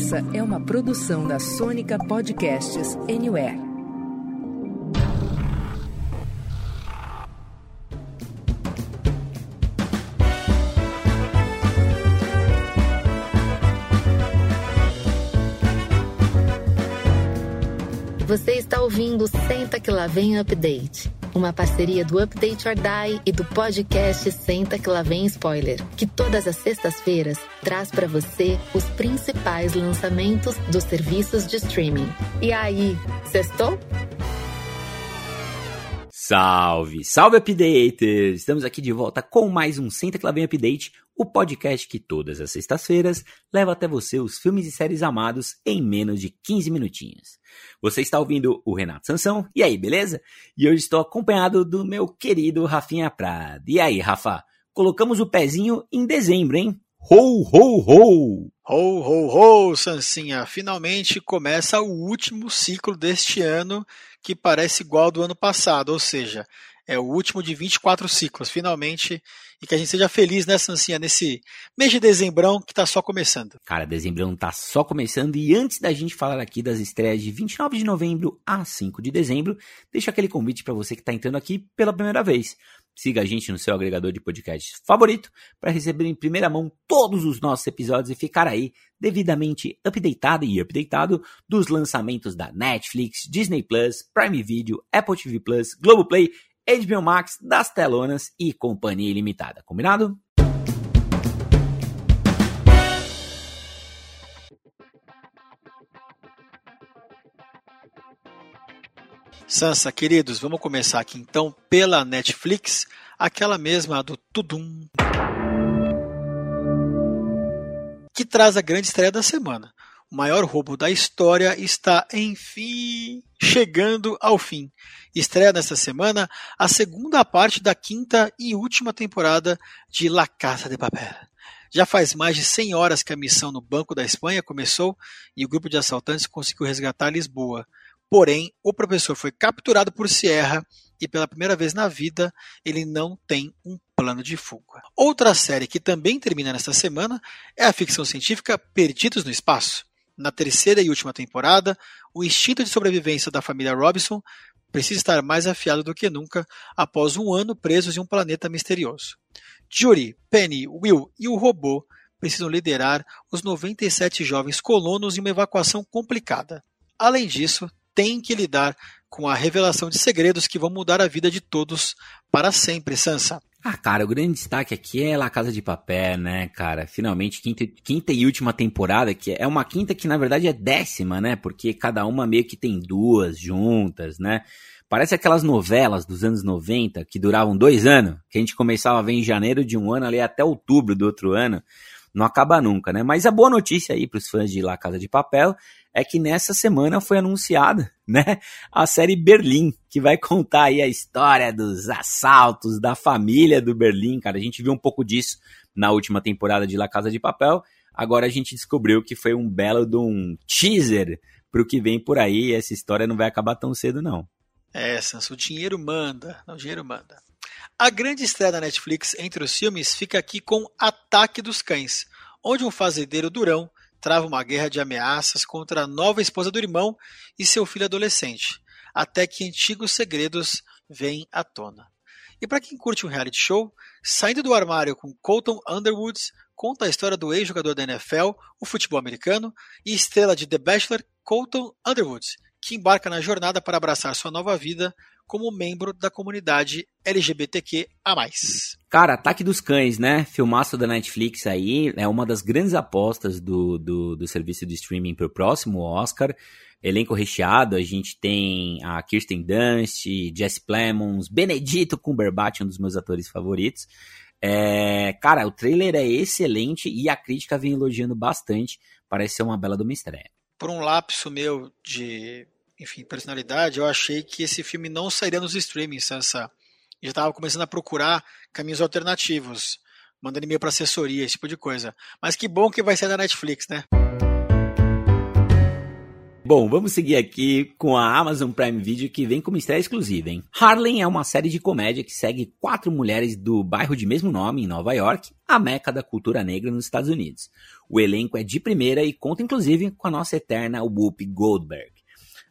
Essa é uma produção da Sônica Podcasts Anywhere. Você está ouvindo Senta que lá vem Update, uma parceria do Update or Die e do podcast Senta que lá vem Spoiler, que todas as sextas-feiras traz para você os principais lançamentos dos serviços de streaming. E aí, sextou? Salve, salve updaters! Estamos aqui de volta com mais um Senta que lá vem Update, o podcast que todas as sextas-feiras leva até você os filmes e séries amados em menos de 15 minutinhos. Você está ouvindo o Renato Sansão, e aí, beleza? E hoje estou acompanhado do meu querido Rafinha Prado. E aí, Rafa, colocamos o pezinho em dezembro, hein? Ho, ho, ho! Ho, ho, ho, Sancinha! Finalmente começa o último ciclo deste ano que parece igual ao do ano passado, ou seja, é o último de 24 ciclos, finalmente, e que a gente seja feliz, né, Sancinha, nesse mês de dezembrão que está só começando. Cara, dezembrão tá só começando, e antes da gente falar aqui das estreias de 29 de novembro a 5 de dezembro, deixa aquele convite para você que está entrando aqui pela primeira vez. Siga a gente no seu agregador de podcasts favorito para receber em primeira mão todos os nossos episódios e ficar aí devidamente updatado e updatado dos lançamentos da Netflix, Disney Plus, Prime Video, Apple TV Plus, Globoplay, HBO Max, das telonas e companhia ilimitada. Combinado? Sansa, queridos, vamos começar aqui então pela Netflix, aquela mesma do Tudum, que traz a grande estreia da semana. O maior roubo da história está, enfim, chegando ao fim. Estreia nesta semana a segunda parte da quinta e última temporada de La Casa de Papel. Já faz mais de 100 horas que a missão no Banco da Espanha começou e o grupo de assaltantes conseguiu resgatar Lisboa. Porém, o professor foi capturado por Sierra e pela primeira vez na vida ele não tem um plano de fuga. Outra série que também termina nesta semana é a ficção científica Perdidos no Espaço. Na terceira e última temporada, o instinto de sobrevivência da família Robinson precisa estar mais afiado do que nunca após um ano presos em um planeta misterioso. Judy, Penny, Will e o robô precisam liderar os 97 jovens colonos em uma evacuação complicada. Além disso, tem que lidar com a revelação de segredos que vão mudar a vida de todos para sempre, Sansa. Ah, cara, o grande destaque aqui é La Casa de Papel, né, cara? Finalmente, quinta, quinta e última temporada, que é uma quinta que na verdade é décima, né? Porque cada uma meio que tem duas juntas, né? Parece aquelas novelas dos anos 90 que duravam dois anos, que a gente começava a ver em janeiro de um ano ali até outubro do outro ano. Não acaba nunca, né? Mas a boa notícia aí para os fãs de La Casa de Papel é que nessa semana foi anunciada, né, a série Berlim, que vai contar aí a história dos assaltos da família do Berlim, cara. A gente viu um pouco disso na última temporada de La Casa de Papel. Agora a gente descobriu que foi um belo de um teaser pro que vem por aí. Essa história não vai acabar tão cedo, não. É, Sanso, o dinheiro manda. o dinheiro manda. A grande estreia da Netflix entre os filmes fica aqui com Ataque dos Cães, onde um fazendeiro durão trava uma guerra de ameaças contra a nova esposa do irmão e seu filho adolescente, até que antigos segredos vêm à tona. E para quem curte um reality show, Saindo do Armário com Colton Underwood conta a história do ex-jogador da NFL, o futebol americano, e estrela de The Bachelor, Colton Underwood, que embarca na jornada para abraçar sua nova vida como membro da comunidade LGBTQ a mais. Cara, Ataque dos Cães, né? Filmaço da Netflix aí, é uma das grandes apostas do, do, do serviço de streaming para o próximo Oscar. Elenco recheado, a gente tem a Kirsten Dunst, Jesse Plemons, Benedito Cumberbatch, um dos meus atores favoritos. É, cara, o trailer é excelente e a crítica vem elogiando bastante. Parece ser uma bela de uma estreia. Por um lapso meu de enfim, personalidade, eu achei que esse filme não sairia nos streamings, essa já estava começando a procurar caminhos alternativos, mandando e-mail para assessoria, esse tipo de coisa. Mas que bom que vai sair da Netflix, né? Bom, vamos seguir aqui com a Amazon Prime Video que vem como estreia exclusiva, hein? Harlem é uma série de comédia que segue quatro mulheres do bairro de mesmo nome, em Nova York, a meca da cultura negra nos Estados Unidos. O elenco é de primeira e conta inclusive com a nossa eterna Whoopi Goldberg.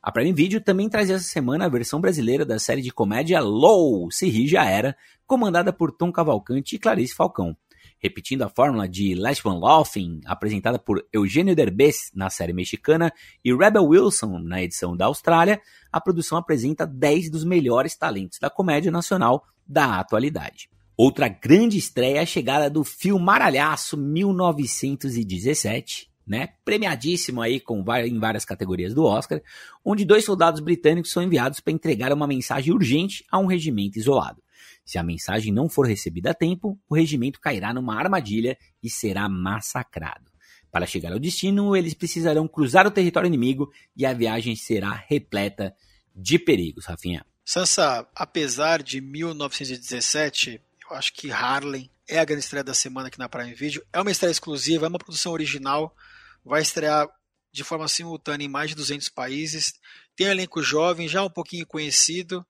A Prime Video também traz essa semana a versão brasileira da série de comédia Low, Se Ri Já Era, comandada por Tom Cavalcante e Clarice Falcão. Repetindo a fórmula de Last One Laughing, apresentada por Eugênio Derbez na série mexicana e Rebel Wilson na edição da Austrália, a produção apresenta 10 dos melhores talentos da comédia nacional da atualidade. Outra grande estreia é a chegada do Filmaralhaço 1917, né? Premiadíssimo aí com, em várias categorias do Oscar, onde dois soldados britânicos são enviados para entregar uma mensagem urgente a um regimento isolado. Se a mensagem não for recebida a tempo, o regimento cairá numa armadilha e será massacrado. Para chegar ao destino, eles precisarão cruzar o território inimigo e a viagem será repleta de perigos, Rafinha. Sansa, apesar de 1917, eu acho que Harlem é a grande estreia da semana aqui na Prime Video. É uma estreia exclusiva, é uma produção original vai estrear de forma simultânea em mais de 200 países. Tem um elenco jovem, já um pouquinho conhecido,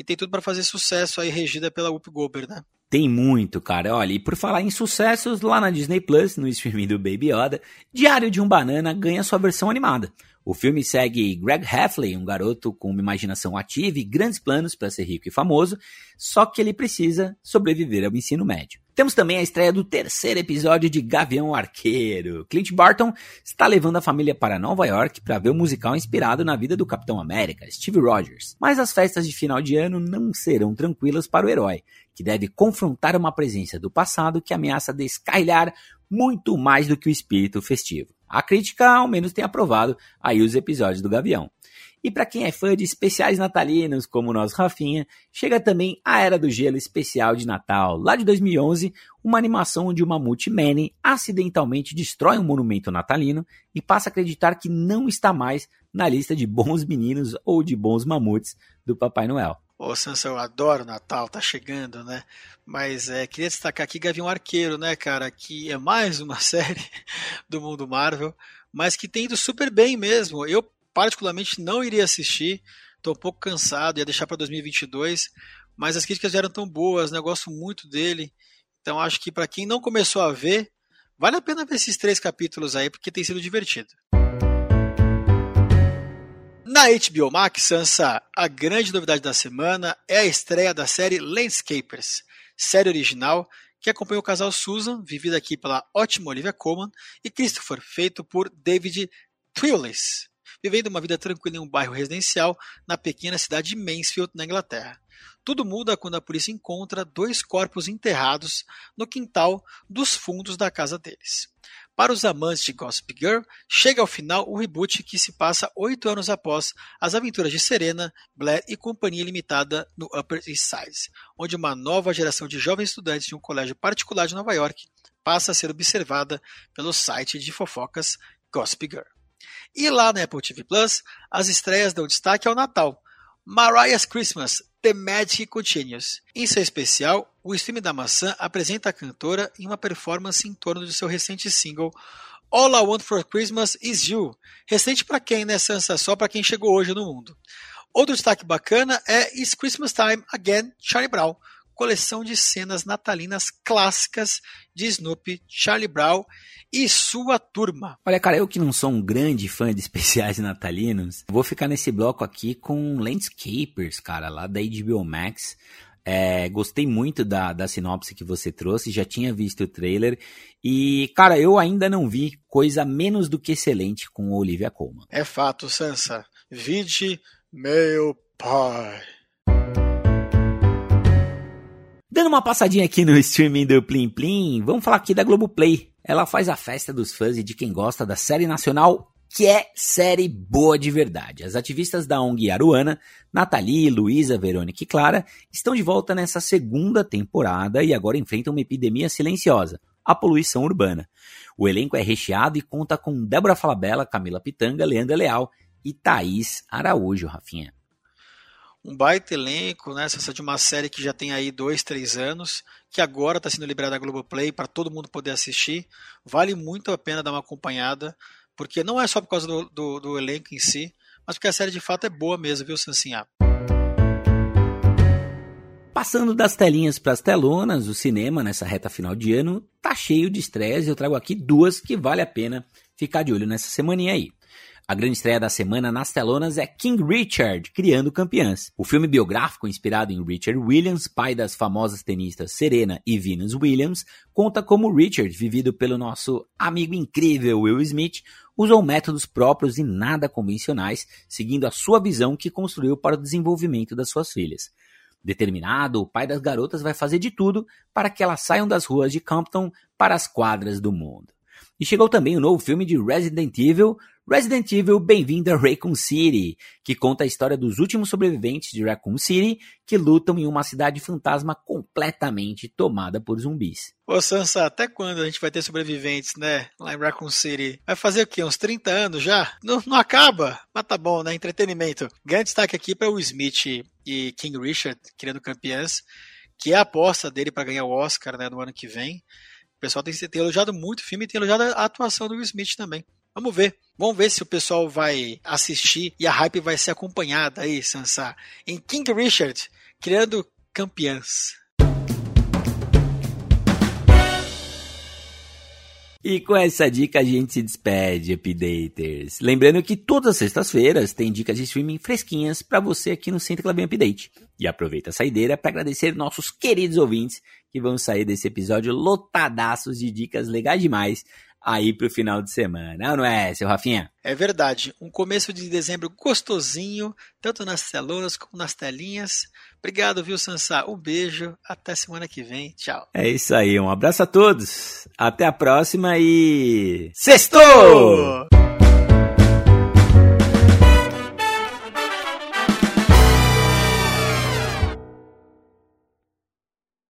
e tem tudo para fazer sucesso aí, regida pela Whoop Goldberg, né? Tem muito, cara. Olha, e por falar em sucessos, lá na Disney Plus, no streaming do Baby Yoda, Diário de um Banana ganha sua versão animada. O filme segue Greg Heffley, um garoto com uma imaginação ativa e grandes planos para ser rico e famoso, só que ele precisa sobreviver ao ensino médio. Temos também a estreia do terceiro episódio de Gavião Arqueiro. Clint Barton está levando a família para Nova York para ver o um musical inspirado na vida do Capitão América, Steve Rogers. Mas as festas de final de ano não serão tranquilas para o herói, que deve confrontar uma presença do passado que ameaça descarrilhar muito mais do que o espírito festivo. A crítica, ao menos, tem aprovado aí os episódios do Gavião. E para quem é fã de especiais natalinos, como o nosso Rafinha, chega também a Era do Gelo especial de Natal, lá de 2011, uma animação onde o Mamute Manny acidentalmente destrói um monumento natalino e passa a acreditar que não está mais na lista de bons meninos ou de bons mamutes do Papai Noel. Ô, Sansa, eu adoro Natal, tá chegando, né? Mas é, queria destacar aqui Gavião Arqueiro, né, cara? Que é mais uma série do mundo Marvel, mas que tem ido super bem mesmo. Eu, particularmente, não iria assistir, tô um pouco cansado, ia deixar para 2022, mas as críticas eram tão boas, né? Gosto muito dele. Então acho que para quem não começou a ver, vale a pena ver esses três capítulos aí, porque tem sido divertido. Na HBO Max, Sansa, a grande novidade da semana é a estreia da série Landscapers, série original que acompanha o casal Susan, vivida aqui pela ótima Olivia Colman, e Christopher, feito por David Twillis, vivendo uma vida tranquila em um bairro residencial na pequena cidade de Mansfield, na Inglaterra. Tudo muda quando a polícia encontra dois corpos enterrados no quintal dos fundos da casa deles. Para os amantes de Gossip Girl, chega ao final o reboot que se passa oito anos após as aventuras de Serena, Blair e Companhia Limitada no Upper East Side, onde uma nova geração de jovens estudantes de um colégio particular de Nova York passa a ser observada pelo site de fofocas Gossip Girl. E lá na Apple TV Plus, as estreias dão destaque ao Natal. Mariah's Christmas, The Magic Continues. Em seu especial, o stream da maçã apresenta a cantora em uma performance em torno de seu recente single All I Want for Christmas Is You. Recente para quem, né, Sansa? Só para quem chegou hoje no mundo. Outro destaque bacana é It's Christmas Time Again, Charlie Brown, coleção de cenas natalinas clássicas de Snoopy, Charlie Brown e sua turma. Olha, cara, eu que não sou um grande fã de especiais natalinos, vou ficar nesse bloco aqui com Landscapers, cara, lá da HBO Max. É, gostei muito da, da sinopse que você trouxe, já tinha visto o trailer e, cara, eu ainda não vi coisa menos do que excelente com Olivia Colman. É fato, Sansa. Vide meu pai. Dando uma passadinha aqui no streaming do Plim Plim, vamos falar aqui da Globoplay. Ela faz a festa dos fãs e de quem gosta da série nacional, que é série boa de verdade. As ativistas da ONG Aruana, Nathalie, Luísa, Verônica e Clara, estão de volta nessa segunda temporada e agora enfrentam uma epidemia silenciosa, a poluição urbana. O elenco é recheado e conta com Débora Falabella, Camila Pitanga, Leandra Leal e Thaís Araújo, Rafinha um baita elenco, né? Essa de uma série que já tem aí dois, três anos, que agora está sendo liberada na Globoplay para todo mundo poder assistir. Vale muito a pena dar uma acompanhada, porque não é só por causa do, do, do elenco em si, mas porque a série de fato é boa mesmo, viu, Sancinha? Passando das telinhas para as telonas, o cinema nessa reta final de ano tá cheio de estreias e eu trago aqui duas que vale a pena ficar de olho nessa semaninha aí. A grande estreia da semana nas telonas é King Richard, Criando Campeãs. O filme biográfico inspirado em Richard Williams, pai das famosas tenistas Serena e Venus Williams, conta como Richard, vivido pelo nosso amigo incrível Will Smith, usou métodos próprios e nada convencionais, seguindo a sua visão que construiu para o desenvolvimento das suas filhas. Determinado, o pai das garotas vai fazer de tudo para que elas saiam das ruas de Compton para as quadras do mundo. E chegou também o novo filme de Resident Evil, Resident Evil Bem-vindo a Raccoon City, que conta a história dos últimos sobreviventes de Raccoon City que lutam em uma cidade fantasma completamente tomada por zumbis. Ô Sansa, até quando a gente vai ter sobreviventes, né? Lá em Raccoon City. Vai fazer o quê? Uns 30 anos já? Não, não acaba? Mas tá bom, né? Entretenimento. Grande destaque aqui para o Smith e King Richard, criando campeãs, que é a aposta dele para ganhar o Oscar né, no ano que vem. O pessoal tem, tem elogiado muito o filme e tem elogiado a atuação do Will Smith também. Vamos ver. Vamos ver se o pessoal vai assistir e a hype vai ser acompanhada aí, Sansa, em King Richard, criando campeãs. E com essa dica a gente se despede, updaters. Lembrando que todas as sextas-feiras tem dicas de streaming fresquinhas para você aqui no Centro Club Update. E aproveita a saideira para agradecer nossos queridos ouvintes que vão sair desse episódio lotadaços de dicas legais demais aí pro final de semana. Não, não é, seu Rafinha? É verdade. Um começo de dezembro gostosinho, tanto nas telonas como nas telinhas. Obrigado, viu, Sansá? Um beijo. Até semana que vem. Tchau. É isso aí. Um abraço a todos. Até a próxima e. Sextou!